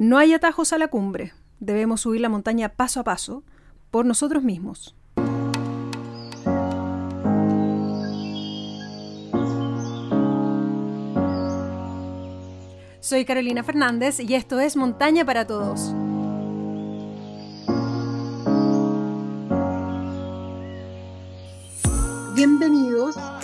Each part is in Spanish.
No hay atajos a la cumbre. Debemos subir la montaña paso a paso por nosotros mismos. Soy Carolina Fernández y esto es Montaña para Todos.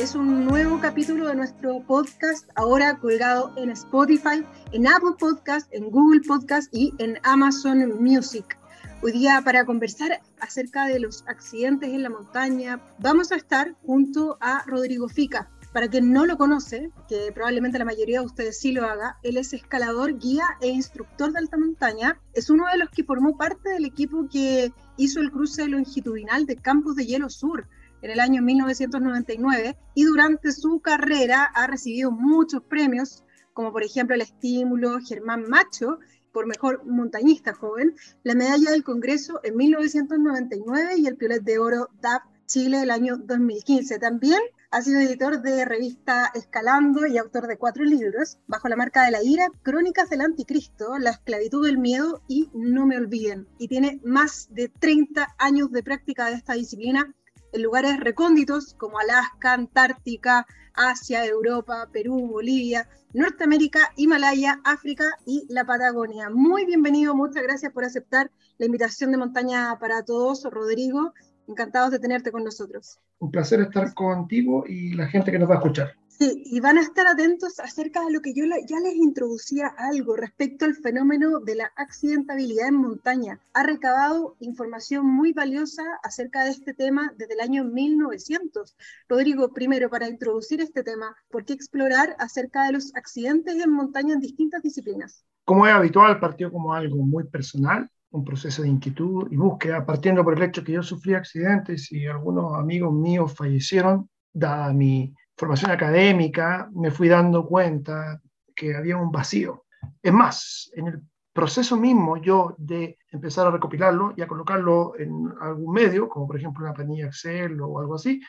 Es un nuevo capítulo de nuestro podcast, ahora colgado en Spotify, en Apple Podcast, en Google Podcast y en Amazon Music. Hoy día para conversar acerca de los accidentes en la montaña, vamos a estar junto a Rodrigo Fica, para quien no lo conoce, que probablemente la mayoría de ustedes sí lo haga, él es escalador, guía e instructor de alta montaña. Es uno de los que formó parte del equipo que hizo el cruce longitudinal de Campos de Hielo Sur en el año 1999 y durante su carrera ha recibido muchos premios, como por ejemplo el estímulo Germán Macho por mejor montañista joven, la medalla del Congreso en 1999 y el Piolet de Oro DAP Chile el año 2015. También ha sido editor de revista Escalando y autor de cuatro libros, bajo la marca de la ira, Crónicas del Anticristo, La esclavitud del miedo y No me olviden. Y tiene más de 30 años de práctica de esta disciplina en lugares recónditos como Alaska, Antártica, Asia, Europa, Perú, Bolivia, Norteamérica, Himalaya, África y la Patagonia. Muy bienvenido, muchas gracias por aceptar la invitación de Montaña para Todos, Rodrigo. Encantados de tenerte con nosotros. Un placer estar contigo y la gente que nos va a escuchar. Sí, y van a estar atentos acerca de lo que yo ya les introducía algo respecto al fenómeno de la accidentabilidad en montaña. Ha recabado información muy valiosa acerca de este tema desde el año 1900. Rodrigo, primero, para introducir este tema, ¿por qué explorar acerca de los accidentes en montaña en distintas disciplinas? Como es habitual, partió como algo muy personal un proceso de inquietud y búsqueda, partiendo por el hecho que yo sufrí accidentes y algunos amigos míos fallecieron, dada mi formación académica, me fui dando cuenta que había un vacío. Es más, en el proceso mismo yo de empezar a recopilarlo y a colocarlo en algún medio, como por ejemplo una planilla Excel o algo así,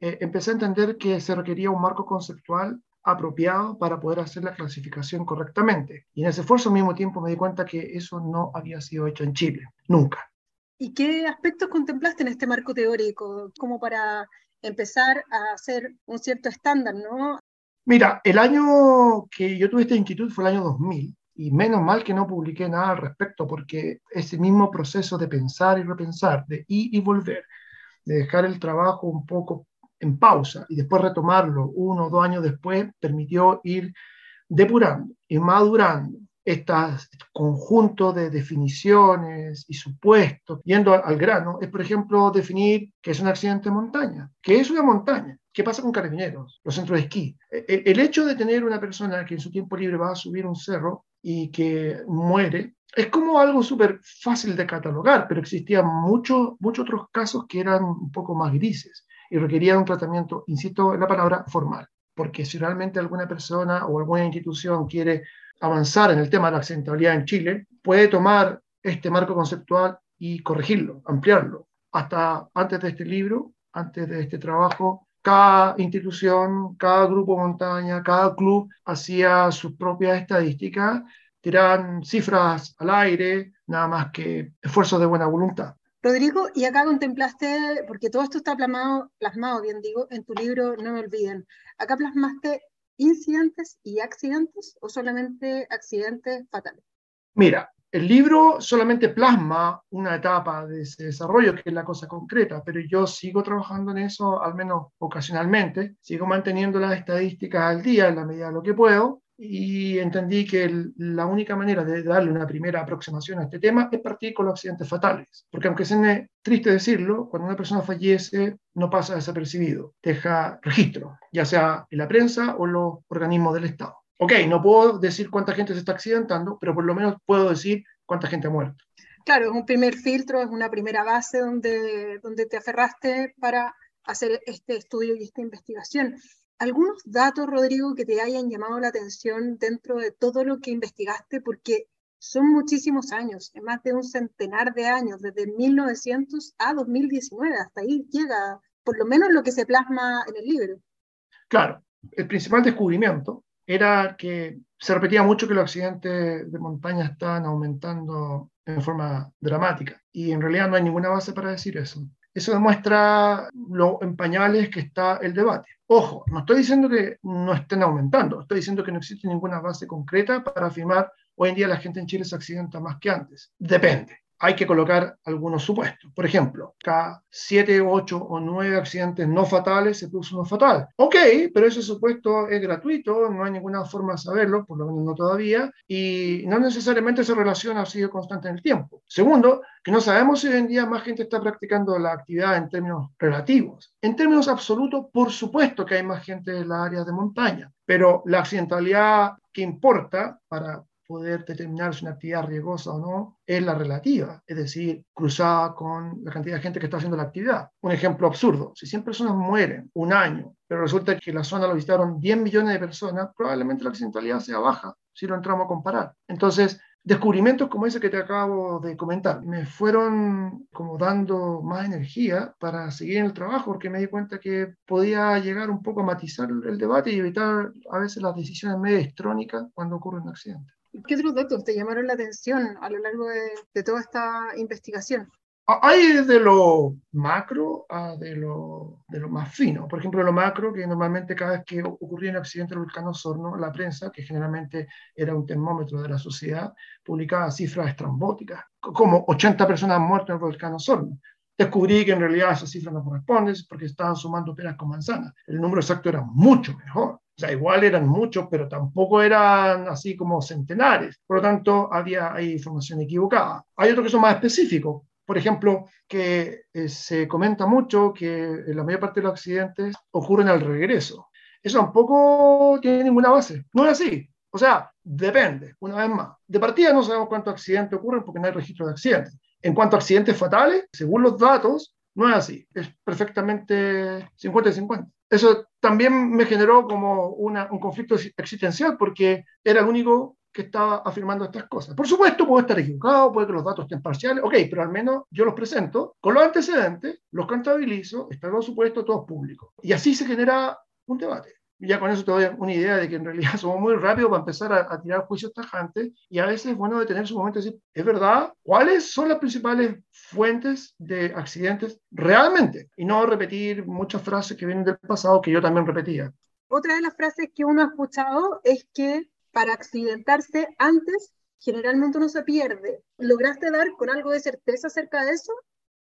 eh, empecé a entender que se requería un marco conceptual apropiado para poder hacer la clasificación correctamente. Y en ese esfuerzo al mismo tiempo me di cuenta que eso no había sido hecho en Chile, nunca. ¿Y qué aspectos contemplaste en este marco teórico como para empezar a hacer un cierto estándar, no? Mira, el año que yo tuve esta inquietud fue el año 2000 y menos mal que no publiqué nada al respecto porque ese mismo proceso de pensar y repensar, de ir y volver, de dejar el trabajo un poco en pausa y después retomarlo uno o dos años después, permitió ir depurando y madurando este conjunto de definiciones y supuestos, yendo al, grano, es por ejemplo definir qué es un accidente de montaña, qué es una montaña, qué pasa con carabineros, los centros de esquí. El, e, el hecho de tener una persona que en su tiempo libre va a subir un cerro y que muere, es como algo súper fácil de catalogar, pero existían muchos muchos otros casos que eran un poco más grises y requería un tratamiento, insisto en la palabra, formal. Porque si realmente alguna persona o alguna institución quiere avanzar en el tema de la accidentabilidad en Chile, puede tomar este marco conceptual y corregirlo, ampliarlo. Hasta antes de este libro, antes de este trabajo, cada institución, cada grupo montaña, cada club hacía sus propias estadísticas, tiraban cifras al aire, nada más que esfuerzos de buena voluntad. Rodrigo, y acá contemplaste, porque todo esto está plasmado, plasmado, bien digo, en tu libro No me olviden. Acá plasmaste incidentes y accidentes o solamente accidentes fatales. Mira, el libro solamente plasma una etapa de ese desarrollo, que es la cosa concreta, pero yo sigo trabajando en eso, al menos ocasionalmente, sigo manteniendo las estadísticas al día en la medida de lo que puedo, y entendí que la única manera de darle una primera aproximación a este tema es partir con los accidentes fatales. Porque aunque sea triste decirlo, cuando una persona fallece no pasa desapercibido, deja registro, ya sea en la prensa o los organismos del Estado. Ok, no puedo decir cuánta gente se está accidentando, pero por lo menos puedo decir cuánta gente ha muerto. Claro, es un primer filtro, es una primera base donde, donde te aferraste para hacer este estudio y esta investigación algunos datos, Rodrigo, que te hayan llamado la atención dentro de todo lo que investigaste, porque son muchísimos años, más de un centenar de años, desde 1900 a 2019, hasta ahí llega por lo menos lo que se plasma en el libro. Claro, el principal descubrimiento era que se repetía mucho que los accidentes de montaña estaban aumentando en forma dramática. Y en realidad no hay ninguna base para decir eso. Eso demuestra lo en que está el debate. Ojo, no estoy diciendo que no estén aumentando, estoy diciendo que no existe ninguna base concreta para afirmar hoy en día la gente en Chile se accidenta más que antes. Depende hay que colocar algunos supuestos. Por ejemplo, cada 7, 8 o 9 accidentes no fatales se produce uno fatal. Ok, pero ese supuesto es gratuito, no hay ninguna forma de saberlo, por lo menos no todavía, y no necesariamente esa relación ha sido constante en el tiempo. Segundo, que no sabemos si hoy en día más gente está practicando la actividad en términos relativos. En términos absolutos, por supuesto que hay más gente en las áreas de montaña, pero la accidentalidad que importa para poder determinar si una actividad riesgosa o no es la relativa, es decir, cruzada con la cantidad de gente que está haciendo la actividad. Un ejemplo absurdo, si 100 personas mueren un año, pero resulta que la zona lo visitaron 10 millones de personas, probablemente la accidentalidad sea baja si lo entramos a comparar. Entonces, descubrimientos como ese que te acabo de comentar me fueron como dando más energía para seguir en el trabajo porque me di cuenta que podía llegar un poco a matizar el debate y evitar a veces las decisiones medio estrónicas cuando ocurre un accidente. ¿Qué otros datos te llamaron la atención a lo largo de, toda esta investigación? Hay de lo macro a de lo, de lo más fino. Por ejemplo, lo macro, que normalmente cada vez que ocurría un accidente del volcán Osorno, la prensa, que generalmente era un termómetro de la sociedad, publicaba cifras estrambóticas, como 80 personas muertas en el volcán Osorno. Descubrí que en realidad esa cifra no corresponde porque estaban sumando peras con manzanas. El número exacto era mucho mejor. O sea, igual eran muchos, pero tampoco eran así como centenares. Por lo tanto, había información equivocada. Hay otros que son más específicos. Por ejemplo, que eh, se comenta mucho que la mayor parte de los accidentes ocurren al regreso. Eso tampoco tiene ninguna base. No es así. O sea, depende, una vez más. De partida no sabemos cuántos accidentes ocurren porque no hay registro de accidentes. En cuanto a accidentes fatales, según los datos, no es así. Es perfectamente 50 50 eso también me generó como una, un conflicto existencial porque era el único que estaba afirmando estas cosas. Por supuesto, puedo estar equivocado, puede que los datos estén parciales, ok, pero al menos yo los presento con los antecedentes, los contabilizo, están los supuestos todos públicos. Y así se genera un debate ya con eso te doy una idea de que en realidad somos muy rápidos para empezar a, tirar juicios tajantes y a veces es bueno detener su momento y decir, ¿es verdad? ¿Cuáles son las principales fuentes de accidentes realmente? Y no repetir muchas frases que vienen del pasado que yo también repetía. Otra de las frases que uno ha escuchado es que para accidentarse antes generalmente uno se pierde. ¿Lograste dar con algo de certeza acerca de eso?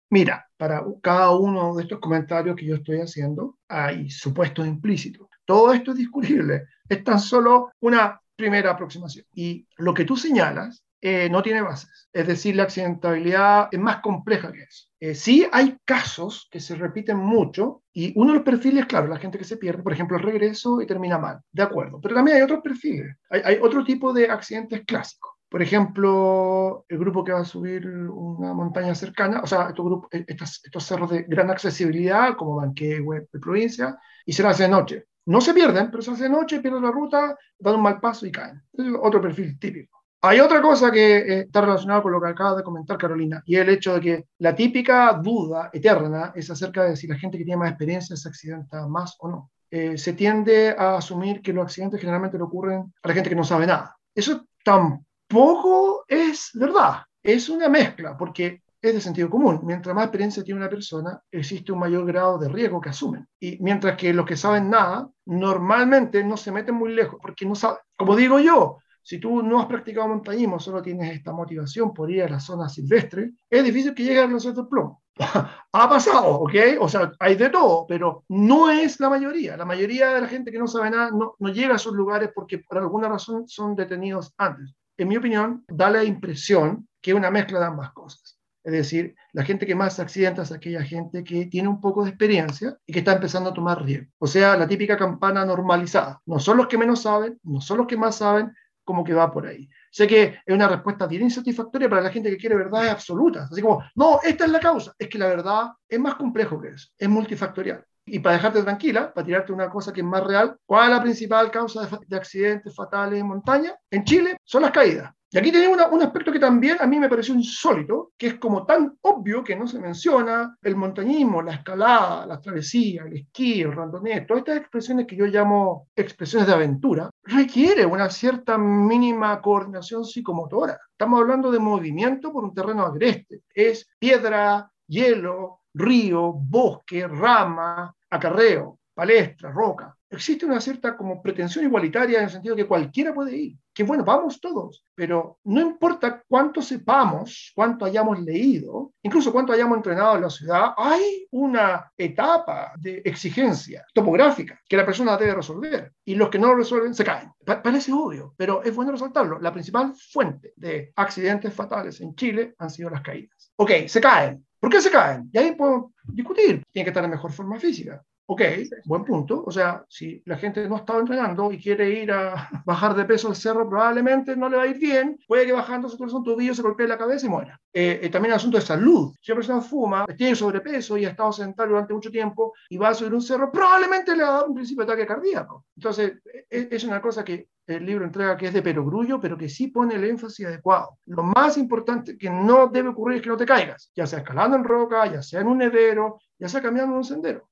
Mira, para cada uno de estos comentarios que yo estoy haciendo hay supuestos implícitos. Todo esto es discutible. Es tan solo una primera aproximación. Y lo que tú señalas eh, no tiene bases. Es decir, la accidentabilidad es más compleja que eso. Eh, sí hay casos que se repiten mucho y uno de los perfiles, claro, la gente que se pierde, por ejemplo, el regreso y termina mal, de acuerdo. Pero también hay otros perfiles. Hay, otro tipo de accidentes clásicos. Por ejemplo, el grupo que va a subir una montaña cercana, o sea, estos, grupos, estos, estos cerros de gran accesibilidad, como Manquehue, de provincia, y se lo hace de noche. No se pierden, pero se hace noche, pierden la ruta, dan un mal paso y caen. Es otro perfil típico. Hay otra cosa que eh, está relacionada con lo que acaba de comentar Carolina, y el hecho de que la típica duda eterna es acerca de si la gente que tiene más experiencia se accidenta más o no. Eh, se tiende a asumir que los accidentes generalmente le ocurren a la gente que no sabe nada. Eso tampoco es verdad. Es una mezcla, porque es de sentido común. Mientras más experiencia tiene una persona, existe un mayor grado de riesgo que asumen. Y mientras que los que saben nada, normalmente no se meten muy lejos, porque no saben. Como digo yo, si tú no has practicado montañismo, solo tienes esta motivación por ir a la zona silvestre, es difícil que llegues a los del plomo. ha pasado, ¿ok? O sea, hay de todo, pero no es la mayoría. La mayoría de la gente que no sabe nada no, no llega a esos lugares porque por alguna razón son detenidos antes. En mi opinión, da la impresión que es una mezcla de ambas cosas. Es decir, la gente que más accidenta es aquella gente que tiene un poco de experiencia y que está empezando a tomar riesgo. O sea, la típica campana normalizada. No son los que menos saben, no son los que más saben, como que va por ahí. Sé que es una respuesta bien insatisfactoria para la gente que quiere verdades absolutas. Así como, no, esta es la causa. Es que la verdad es más complejo que eso, es multifactorial. Y para dejarte tranquila, para tirarte una cosa que es más real, ¿cuál es la principal causa de, de accidentes fatales en montaña? En Chile son las caídas. Y aquí tenemos un aspecto que también a mí me pareció insólito, que es como tan obvio que no se menciona el montañismo, la escalada, la travesía, el esquí, el randoneo, todas estas expresiones que yo llamo expresiones de aventura, requiere una cierta mínima coordinación psicomotora. Estamos hablando de movimiento por un terreno agreste. Es piedra, hielo, río, bosque, rama, acarreo, palestra, roca existe una cierta como pretensión igualitaria en el sentido de que cualquiera puede ir, que bueno, vamos todos, pero no importa cuánto sepamos, cuánto hayamos leído, incluso cuánto hayamos entrenado en la ciudad, hay una etapa de exigencia topográfica que la persona debe resolver y los que no lo resuelven se caen. parece obvio, pero es bueno resaltarlo. La principal fuente de accidentes fatales en Chile han sido las caídas. Ok, se caen. ¿Por qué se caen? Y ahí podemos discutir. Tiene que estar en mejor forma física. Ok, buen punto. O sea, si la gente no está entrenando y quiere ir a bajar de peso al cerro, probablemente no le va a ir bien. Puede que bajando se torce un tobillo, se golpee la cabeza y muera. Eh, eh, también el asunto de salud. Si una persona fuma, tiene sobrepeso y ha estado sentado durante mucho tiempo y va a subir un cerro, probablemente le va a dar un principio de ataque cardíaco. Entonces, e, e, es una cosa que el libro entrega que es de perogrullo, pero que sí pone el énfasis adecuado. Lo más importante que no debe ocurrir es que no te caigas, ya sea escalando en roca, ya sea en un nevero, ya sea caminando en un sendero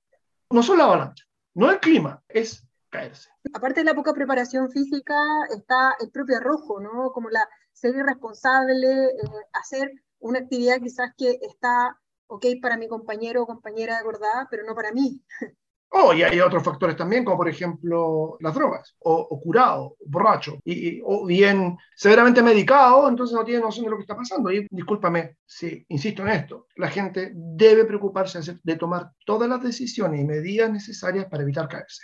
no son la avalancha, no el clima, es caerse. Aparte de la poca preparación física, está el propio arrojo, ¿no? Como la ser irresponsable, eh, hacer una actividad quizás que está ok para mi compañero o compañera de acordada, pero no para mí. Oh, y hay otros factores también, como por ejemplo las drogas, o, curado, borracho, y, o bien severamente medicado, entonces no tiene noción de lo que está pasando. Y discúlpame si insisto en esto, la gente debe preocuparse de tomar todas las decisiones y medidas necesarias para evitar caerse.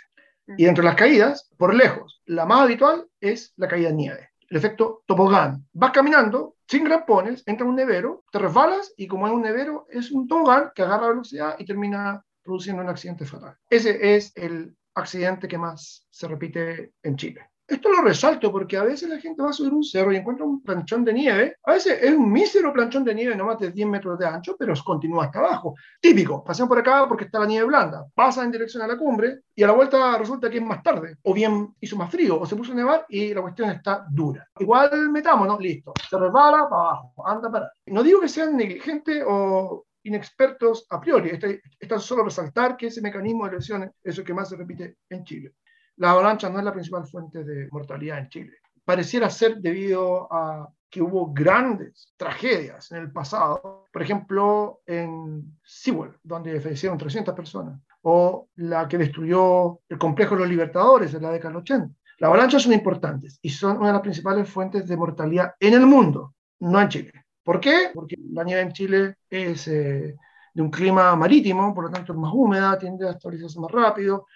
Y entre las caídas, por lejos, la más habitual es la caída en nieve, el efecto tobogán. Vas caminando sin grampones, entra un nevero, te resbalas y como es un nevero, es un tobogán que agarra velocidad y termina produciendo un accidente fatal. Ese es el accidente que más se repite en Chile. Esto lo resalto porque a veces la gente va a subir un cerro y encuentra un planchón de nieve. A veces es un mísero planchón de nieve, no más de 10 metros de ancho, pero continúa hasta abajo. Típico, pasan por acá porque está la nieve blanda, pasa en dirección a la cumbre y a la vuelta resulta que es más tarde, o bien hizo más frío, o se puso a nevar y la cuestión está dura. Igual metámonos, listo, se resbala para abajo, anda para. No digo que sean negligentes o inexpertos a priori. Este, es solo resaltar que ese mecanismo de lesiones es el que más se repite en Chile. La avalancha no es la principal fuente de mortalidad en Chile. Pareciera ser debido a que hubo grandes tragedias en el pasado, por ejemplo, en Sewell, donde fallecieron 300 personas, o la que destruyó el complejo de los Libertadores en la década del 80. Las avalanchas son importantes y son una de las principales fuentes de mortalidad en el mundo, no en Chile. ¿Por qué? Porque la nieve en Chile es eh, de un clima marítimo, por lo tanto es más húmeda, tiende a estabilizarse más rápido.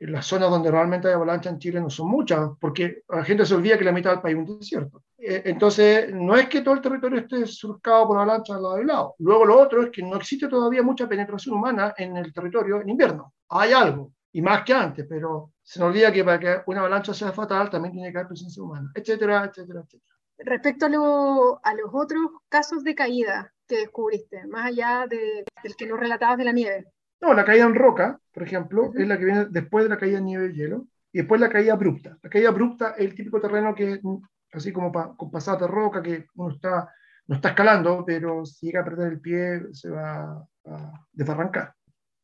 Las zonas donde realmente hay avalancha en Chile no son muchas, porque la gente se olvida que la mitad del país es un desierto. Eh, entonces, no es que todo el territorio esté surcado por avalanchas al lado y lado. Luego, lo otro es que no existe todavía mucha penetración humana en el territorio en invierno. Hay algo, y más que antes, pero se nos olvida que para que una avalancha sea fatal también tiene que haber presencia humana, etcétera, etcétera, etcétera. Respecto a, los otros casos de caída que descubriste, más allá de, del que nos relatabas de la nieve. No, la caída en roca, por ejemplo, es la que viene después de la caída en nieve y hielo, y después la caída abrupta. La caída abrupta es el típico terreno que, así como con pasada de roca, que uno está, no está escalando, pero si llega a perder el pie, se va a desbarrancar.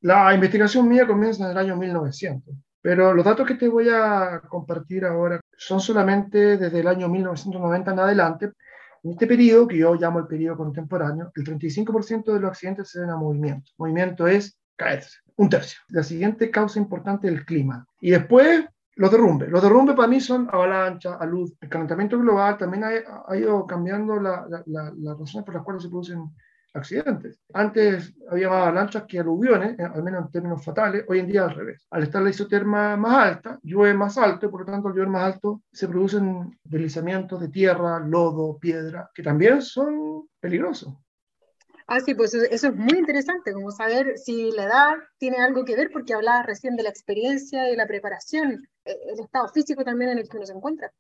La investigación mía comienza en el año 1900. Pero los datos que te voy a compartir ahora son solamente desde el año 1990 en adelante. En este periodo, que yo llamo el periodo contemporáneo, el 35% de los accidentes se deben a movimiento. Movimiento es caerse, un tercio. La siguiente causa importante es el clima. Y después, los derrumbes. Los derrumbes para mí son avalancha, a luz. El calentamiento global también ha, ido cambiando las razones por las cuales se producen accidentes. Antes había más avalanchas que aluviones, al menos en términos fatales, hoy en día al revés. Al estar la isoterma más alta, llueve más alto, y por lo tanto al llover más alto se producen deslizamientos de tierra, lodo, piedra, que también son peligrosos. Ah, sí, pues eso es muy interesante, como saber si la edad tiene algo que ver, porque hablabas recién de la experiencia y la preparación, eh, el estado físico también en el que uno se encuentra.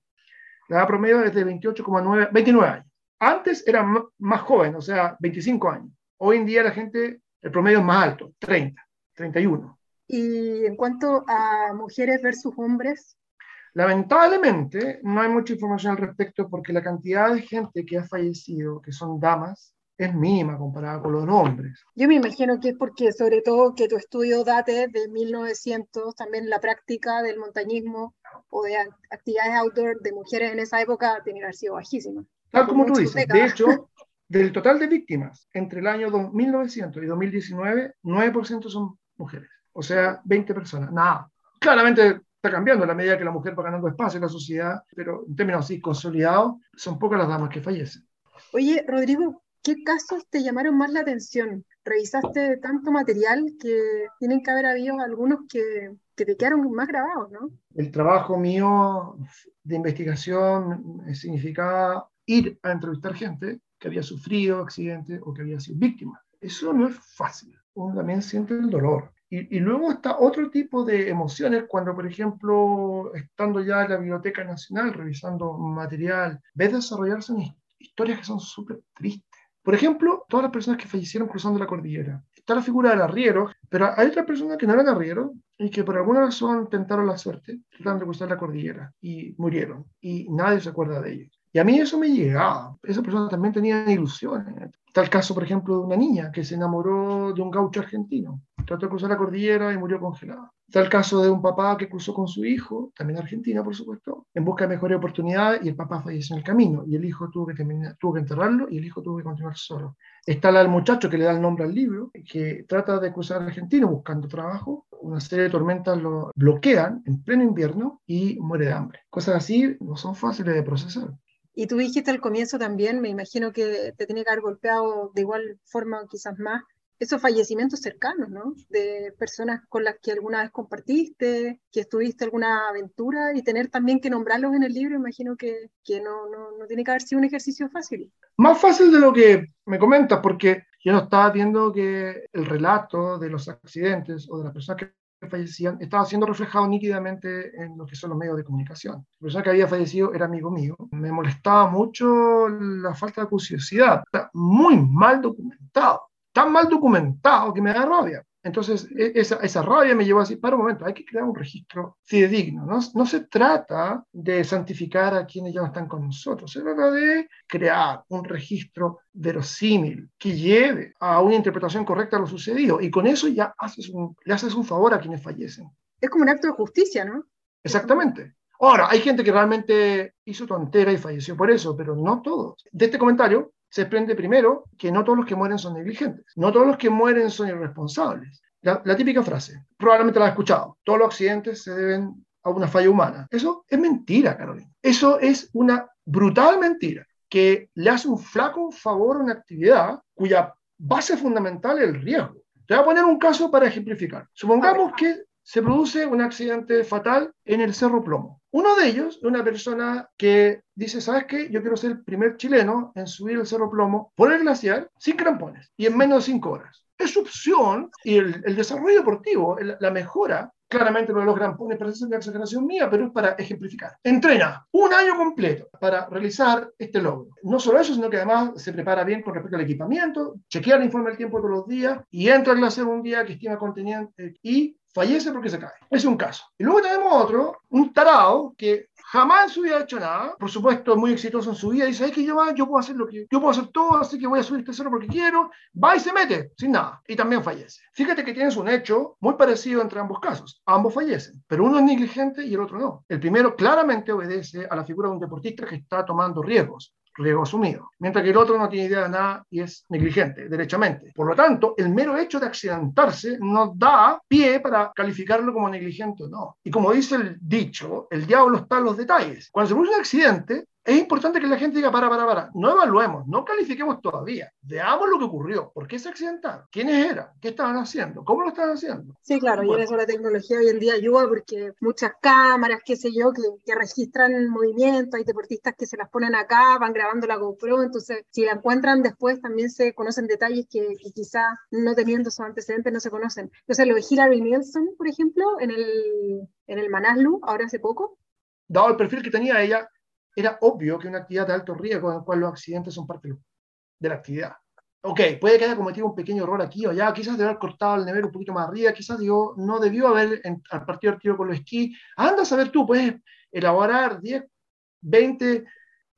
La edad promedio es de 28,9, 29 años. Antes era más joven, o sea, 25 años. Hoy en día la gente, el promedio es más alto, 30, 31. Y en cuanto a mujeres versus hombres. Lamentablemente, no hay mucha información al respecto porque la cantidad de gente que ha fallecido, que son damas, es mínima comparada con los hombres. Yo me imagino que es porque, sobre todo, que tu estudio date de 1900, también la práctica del montañismo o de actividades outdoor de mujeres en esa época tiene que haber sido bajísima. Tal como tú dices, de hecho, del total de víctimas entre el año 1900 y 2019, 9% son mujeres, o sea, 20 personas, nada. Claramente está cambiando a la medida que la mujer va ganando espacio en la sociedad, pero en términos así consolidados, son pocas las damas que fallecen. Oye, Rodrigo, ¿qué casos te llamaron más la atención? Revisaste tanto material que tienen que haber habido algunos que, que te quedaron más grabados, ¿no? El trabajo mío de investigación significaba ir a entrevistar gente que había sufrido accidentes o que había sido víctima. Eso no es fácil. Uno también siente el dolor. Y, y, luego está otro tipo de emociones cuando, por ejemplo, estando ya en la Biblioteca Nacional revisando material, ves desarrollarse historias que son súper tristes. Por ejemplo, todas las personas que fallecieron cruzando la cordillera. Está la figura del arriero, pero hay otras personas que no eran arrieros y que por alguna razón tentaron la suerte tratando de cruzar la cordillera y murieron. Y nadie se acuerda de ellos. Y a mí eso me llegaba. Esa persona también tenía ilusiones. El caso, por ejemplo, de una niña que se enamoró de un gaucho argentino. Trató de cruzar la cordillera y murió congelada. El caso de un papá que cruzó con su hijo, también argentina, por supuesto, en busca de mejores oportunidades y el papá falleció en el camino y el hijo tuvo que, terminar, tuvo que enterrarlo y el hijo tuvo que continuar solo. Está el muchacho que le da el nombre al libro, que trata de cruzar Argentina buscando trabajo. Una serie de tormentas lo bloquean en pleno invierno y muere de hambre. Cosas así no son fáciles de procesar. Y tú dijiste al comienzo también, me imagino que te tiene que haber golpeado de igual forma, quizás más, esos fallecimientos cercanos, ¿no? De personas con las que alguna vez compartiste, que estuviste alguna aventura y tener también que nombrarlos en el libro, imagino que, que no, no, no, tiene que haber sido un ejercicio fácil. Más fácil de lo que me comentas, porque yo no estaba viendo que el relato de los accidentes o de las personas que fallecían estaba siendo reflejado nítidamente en lo que son los medios de comunicación. La persona que había fallecido era amigo mío. Me molestaba mucho la falta de curiosidad. Está muy mal documentado. Tan mal documentado que me da rabia. Entonces, e, esa, esa, rabia me llevó a decir, para un momento, hay que crear un registro fidedigno. ¿no? no se trata de santificar a quienes ya no están con nosotros, se trata de crear un registro verosímil que lleve a una interpretación correcta de lo sucedido. Y con eso ya haces un, le haces un favor a quienes fallecen. Es como un acto de justicia, ¿no? Exactamente. Ahora, hay gente que realmente hizo tontera y falleció por eso, pero no todos. De este comentario se desprende primero que no todos los que mueren son negligentes, no todos los que mueren son irresponsables. La, la, típica frase, probablemente la has escuchado, todos los accidentes se deben a una falla humana. Eso es mentira, Carolina. Eso es una brutal mentira que le hace un flaco favor a una actividad cuya base fundamental es el riesgo. Te voy a poner un caso para ejemplificar. Supongamos que se produce un accidente fatal en el Cerro Plomo. Uno de ellos, una persona que dice, ¿sabes qué? Yo quiero ser el primer chileno en subir el Cerro Plomo por el glaciar sin crampones y en menos de cinco horas. Es su opción y el, desarrollo deportivo, la mejora, claramente lo de los crampones parece una exageración mía, pero es para ejemplificar. Entrena un año completo para realizar este logro. No solo eso, sino que además se prepara bien con respecto al equipamiento, chequea el informe del tiempo todos los días y entra al glaciar un día que estima conteniente y fallece porque se cae. Es un caso. Y luego tenemos otro, un tarado que jamás en su vida ha hecho nada, por supuesto muy exitoso en su vida, dice, es que yo, yo puedo hacer lo que yo puedo hacer todo, así que voy a subir este cerro porque quiero, va y se mete, sin nada, y también fallece. Fíjate que tienes un hecho muy parecido entre ambos casos, ambos fallecen, pero uno es negligente y el otro no. El primero claramente obedece a la figura de un deportista que está tomando riesgos, riesgo asumido, mientras que el otro no tiene idea de nada y es negligente, derechamente. Por lo tanto, el mero hecho de accidentarse no da pie para calificarlo como negligente o no. Y como dice el dicho, el diablo está en los detalles. Cuando se produce un accidente, es importante que la gente diga, para, para, para, no evaluemos, no califiquemos todavía, veamos lo que ocurrió, por qué se accidentaron, quiénes eran, qué estaban haciendo, cómo lo estaban haciendo. Sí, claro, bueno. y eso la tecnología hoy en día ayuda porque muchas cámaras, qué sé yo, que, que registran el movimiento, hay deportistas que se las ponen acá, van grabando la GoPro, entonces si la encuentran después también se conocen detalles que, que quizá no teniendo esos antecedentes no se conocen. Entonces lo de Hillary Nielsen, por ejemplo, en el, en el Manaslu, ahora hace poco. Dado el perfil que tenía ella, era obvio que una actividad de alto riesgo en la cual los accidentes son parte de la actividad. ok, puede que haya cometido un pequeño error aquí o allá, quizás debe haber cortado el nivel un poquito más arriba, quizás digo, no debió haber partido el tiro con los esquí. Anda a saber tú, puedes elaborar 10, 20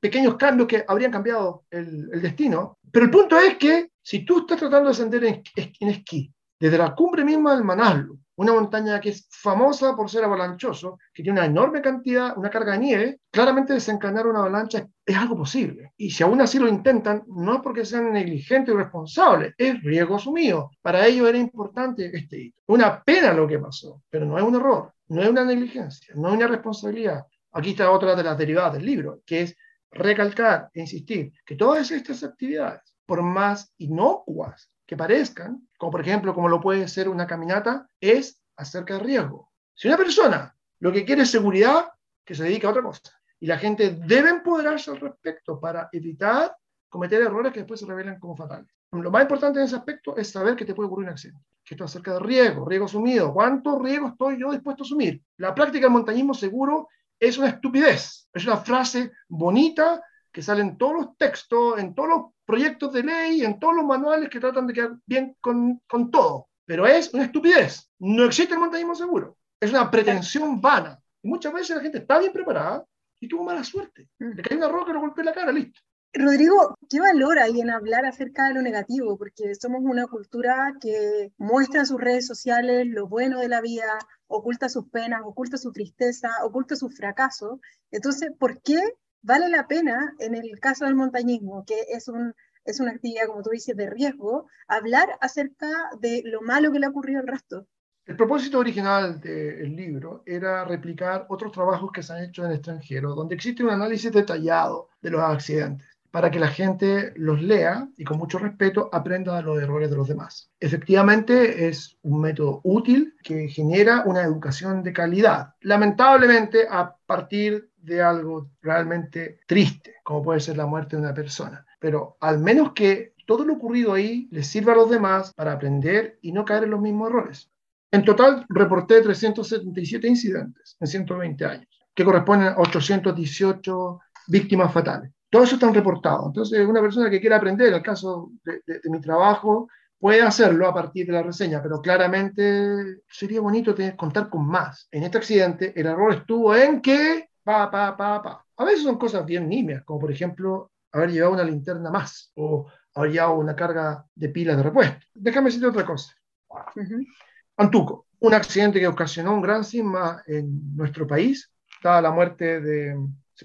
pequeños cambios que habrían cambiado el, destino. Pero el punto es que si tú estás tratando de ascender en, en esquí, desde la cumbre misma del Manaslu, una montaña que es famosa por ser avalanchoso, que tiene una enorme cantidad, una carga de nieve, claramente desencadenar una avalancha es algo posible. Y si aún así lo intentan, no es porque sean negligentes o responsables, es riesgo asumido. Para ello era importante este hito. Una pena lo que pasó, pero no es un error, no es una negligencia, no es una responsabilidad. Aquí está otra de las derivadas del libro, que es recalcar e insistir que todas estas actividades, por más inocuas que parezcan, como por ejemplo, como lo puede ser una caminata, es acerca de riesgo. Si una persona lo que quiere es seguridad, que se dedique a otra cosa. Y la gente debe empoderarse al respecto para evitar cometer errores que después se revelan como fatales. Lo más importante en ese aspecto es saber que te puede ocurrir un accidente. Que esto acerca de riesgo, riesgo asumido. ¿Cuánto riesgo estoy yo dispuesto a asumir? La práctica del montañismo seguro es una estupidez. Es una frase bonita que sale en todos los textos, en todos los proyectos de ley, en todos los manuales que tratan de quedar bien con, con todo. Pero es una estupidez. No existe el montañismo seguro. Es una pretensión vana. Y muchas veces la gente está bien preparada y tuvo mala suerte. Mm. Le cae una roca y le golpea la cara, listo. Rodrigo, ¿qué valor hay en hablar acerca de lo negativo? Porque somos una cultura que muestra en sus redes sociales lo bueno de la vida, oculta sus penas, oculta su tristeza, oculta su fracaso. Entonces, ¿por qué vale la pena, en el caso del montañismo, que es, un, es una actividad, como tú dices, de riesgo, hablar acerca de lo malo que le ha ocurrido al resto. El propósito original del libro era replicar otros trabajos que se han hecho en el extranjero, donde existe un análisis detallado de los accidentes, para que la gente los lea y con mucho respeto aprenda de los errores de los demás. Efectivamente, es un método útil que genera una educación de calidad. Lamentablemente, a partir de algo realmente triste, como puede ser la muerte de una persona. Pero al menos que todo lo ocurrido ahí les sirva a los demás para aprender y no caer en los mismos errores. En total, reporté 377 incidentes en 120 años, que corresponden a 818 víctimas fatales. Todo eso está reportado. Entonces, una persona que quiera aprender, en el caso de, de mi trabajo, puede hacerlo a partir de la reseña, pero claramente sería bonito tener, contar con más. En este accidente, el error estuvo en que pa, pa, pa, pa. A veces son cosas bien nimias, como por ejemplo haber llevado una linterna más o haber llevado una carga de pilas de repuesto. Déjame decirte otra cosa. Antuco, un accidente que ocasionó un gran sisma en nuestro país, dada la muerte de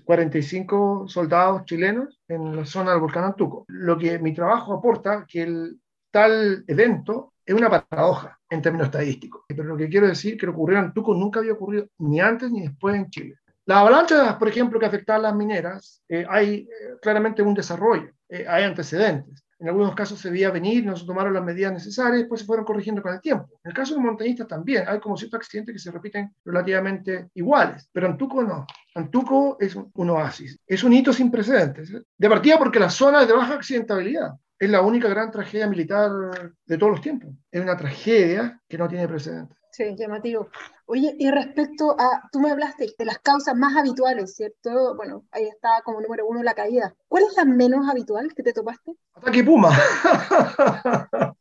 45 soldados chilenos en la zona del volcán Antuco. Lo que mi trabajo aporta, que el tal evento es una paradoja en términos estadísticos. Pero lo que quiero decir que lo ocurrió en Antuco nunca había ocurrido ni antes ni después en Chile. Las avalanchas, por ejemplo, que afectan a las mineras, eh, hay eh, claramente un desarrollo, eh, hay antecedentes. En algunos casos se veía venir, no se tomaron las medidas necesarias, después se fueron corrigiendo con el tiempo. En el caso de los montañistas también, hay como ciertos accidentes que se repiten relativamente iguales, pero Antuco no. Antuco es un, oasis, es un hito sin precedentes. De partida porque la zona es de baja accidentabilidad es la única gran tragedia militar de todos los tiempos. Es una tragedia que no tiene precedentes. Sí, llamativo. Oye, y respecto a, tú me hablaste de las causas más habituales, ¿cierto? Bueno, ahí está como número uno la caída. ¿Cuál es la menos habitual que te topaste? Ataque Puma.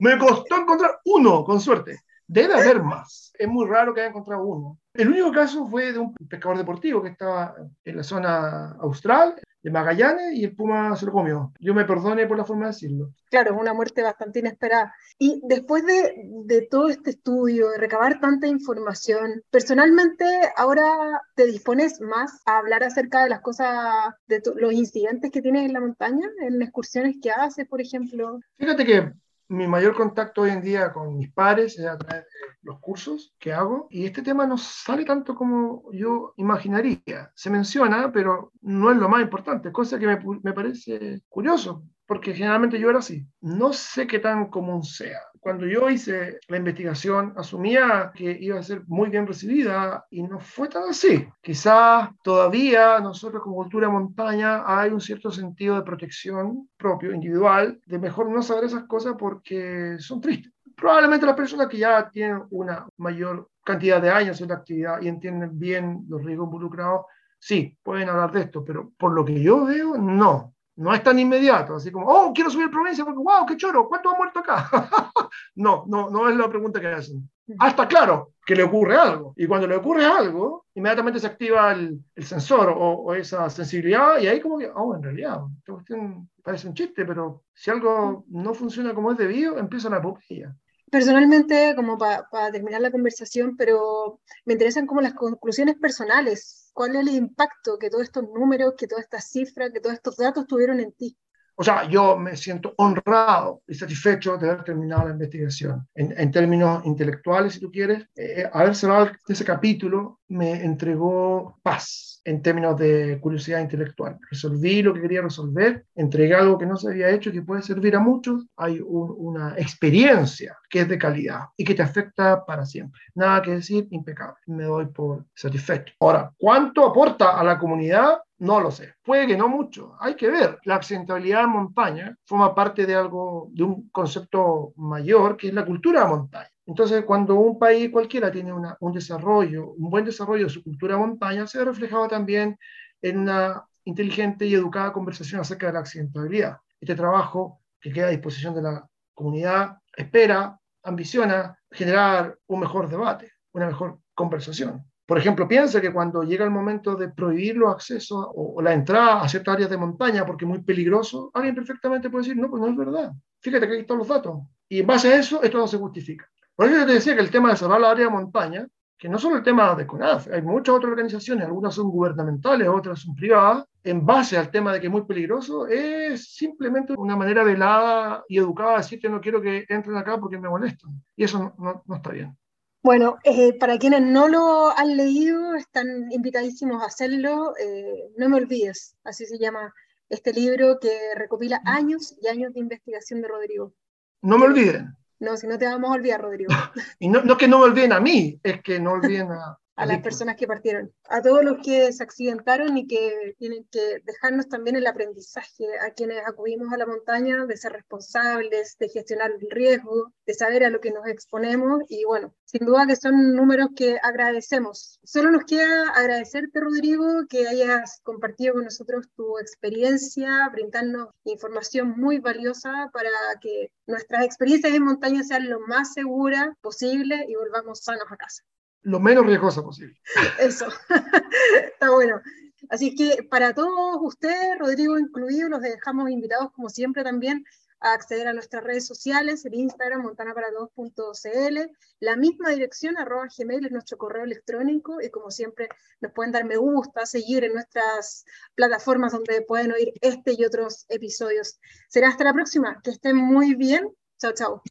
me costó encontrar uno, con suerte. Debe haber más. Es muy raro que haya encontrado uno. El único caso fue de un pescador deportivo que estaba en la zona austral, de Magallanes, y el puma se lo comió. Yo me perdone por la forma de decirlo. Claro, es una muerte bastante inesperada. Y después de, de todo este estudio, de recabar tanta información, personalmente ahora te dispones más a hablar acerca de las cosas, de los incidentes que tienes en la montaña, en excursiones que haces, por ejemplo. Fíjate que mi mayor contacto hoy en día con mis pares es a través de los cursos que hago y este tema no sale tanto como yo imaginaría. Se menciona, pero no es lo más importante, cosa que me, me parece curioso, porque generalmente yo era así. No sé qué tan común sea. Cuando yo hice la investigación, asumía que iba a ser muy bien recibida y no fue tan así. Quizás todavía nosotros como cultura montaña hay un cierto sentido de protección propio, individual, de mejor no saber esas cosas porque son tristes. Probablemente las personas que ya tienen una mayor cantidad de años en la actividad y entienden bien los riesgos involucrados, sí, pueden hablar de esto, pero por lo que yo veo, no No es tan inmediato, así como, oh, quiero subir provincia porque, wow, qué choro, ¿cuánto ha muerto acá? no, no, no es la pregunta que hacen. Hasta claro que le ocurre algo. Y cuando le ocurre algo, inmediatamente se activa el, el sensor o, esa sensibilidad y ahí como que, oh, en realidad, esta cuestión parece un chiste, pero si algo no funciona como es debido, empieza la epopeya. Personalmente, como para terminar la conversación, pero me interesan como las conclusiones personales. ¿Cuál es el impacto que todos estos números, que todas estas cifras, que todos estos datos tuvieron en ti? O sea, yo me siento honrado y satisfecho de haber terminado la investigación. En, en términos intelectuales, si tú quieres, eh, haber cerrado ese capítulo me entregó paz en términos de curiosidad intelectual. Resolví lo que quería resolver, entregué algo que no se había hecho y que puede servir a muchos. Hay una experiencia que es de calidad y que te afecta para siempre. Nada que decir, impecable. Me doy por satisfecho. Ahora, ¿cuánto aporta a la comunidad? No lo sé. Puede que no mucho. Hay que ver. La accidentabilidad en montaña forma parte de algo, de un concepto mayor que es la cultura de montaña. Entonces, cuando un país cualquiera tiene un desarrollo, un buen desarrollo de su cultura montaña, se ve reflejado también en una inteligente y educada conversación acerca de la accidentabilidad. Este trabajo que queda a disposición de la comunidad espera, ambiciona generar un mejor debate, una mejor conversación. Por ejemplo, piensa que cuando llega el momento de prohibir los accesos o, la entrada a ciertas áreas de montaña porque es muy peligroso, alguien perfectamente puede decir, no, pues no es verdad. Fíjate que aquí están los datos. Y en base a eso, esto no se justifica. Por eso yo te decía que el tema de cerrar la área de montaña, que no solo el tema de CONAF, hay muchas otras organizaciones, algunas son gubernamentales, otras son privadas, en base al tema de que es muy peligroso, es simplemente una manera velada y educada de decir que no quiero que entren acá porque me molestan. Y eso no, no está bien. Bueno, eh, para quienes no lo han leído, están invitadísimos a hacerlo. Eh, no me olvides, así se llama este libro que recopila mm. años y años de investigación de Rodrigo. No me olviden. No, si no te vamos a olvidar, Rodrigo. y no, no que no me olviden a mí, es que no olviden a, a las personas que partieron, a todos los que se accidentaron y que tienen que dejarnos también el aprendizaje, a quienes acudimos a la montaña, de ser responsables, de gestionar el riesgo, de saber a lo que nos exponemos y bueno, sin duda que son números que agradecemos. Solo nos queda agradecerte, Rodrigo, que hayas compartido con nosotros tu experiencia, brindarnos información muy valiosa para que nuestras experiencias en montaña sean lo más seguras posible y volvamos sanos a casa lo menos riesgosa posible. Eso, está bueno. Así que para todos ustedes, Rodrigo incluido, los dejamos invitados como siempre también a acceder a nuestras redes sociales, el Instagram montanaparados.cl, la misma dirección arroba gmail es nuestro correo electrónico y como siempre nos pueden dar me gusta, seguir en nuestras plataformas donde pueden oír este y otros episodios. Será hasta la próxima, que estén muy bien, chao chao.